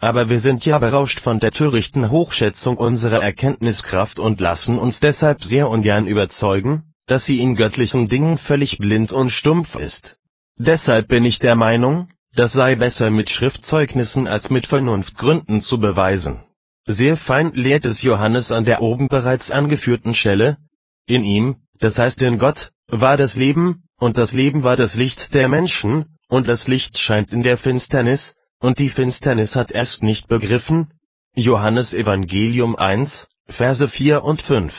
aber wir sind ja berauscht von der törichten Hochschätzung unserer Erkenntniskraft und lassen uns deshalb sehr ungern überzeugen, dass sie in göttlichen Dingen völlig blind und stumpf ist. Deshalb bin ich der Meinung, das sei besser mit Schriftzeugnissen als mit Vernunftgründen zu beweisen. Sehr fein lehrt es Johannes an der oben bereits angeführten Stelle, in ihm, das heißt in Gott, war das Leben, und das Leben war das Licht der Menschen, und das Licht scheint in der Finsternis, und die Finsternis hat es nicht begriffen. Johannes Evangelium 1, Verse 4 und 5.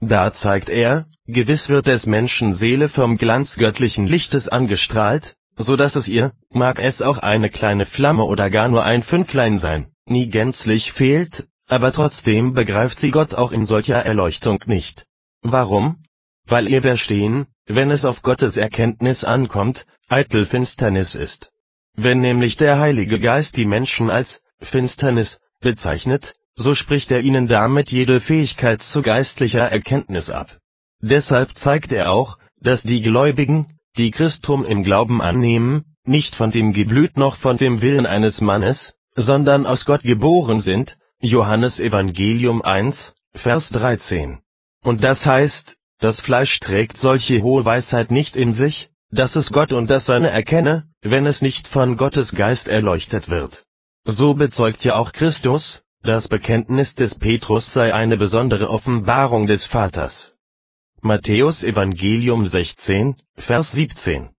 Da zeigt er, gewiss wird des Menschen Seele vom Glanz göttlichen Lichtes angestrahlt, so dass es ihr, mag es auch eine kleine Flamme oder gar nur ein Fünklein sein, nie gänzlich fehlt, aber trotzdem begreift sie Gott auch in solcher Erleuchtung nicht. Warum? Weil ihr Verstehen, wenn es auf Gottes Erkenntnis ankommt, eitel Finsternis ist. Wenn nämlich der Heilige Geist die Menschen als Finsternis bezeichnet, so spricht er ihnen damit jede Fähigkeit zu geistlicher Erkenntnis ab. Deshalb zeigt er auch, dass die Gläubigen, die Christum im Glauben annehmen, nicht von dem Geblüt noch von dem Willen eines Mannes, sondern aus Gott geboren sind, Johannes Evangelium 1, Vers 13. Und das heißt, das Fleisch trägt solche hohe Weisheit nicht in sich, dass es Gott und das Seine erkenne, wenn es nicht von Gottes Geist erleuchtet wird. So bezeugt ja auch Christus, das Bekenntnis des Petrus sei eine besondere Offenbarung des Vaters. Matthäus Evangelium 16, Vers 17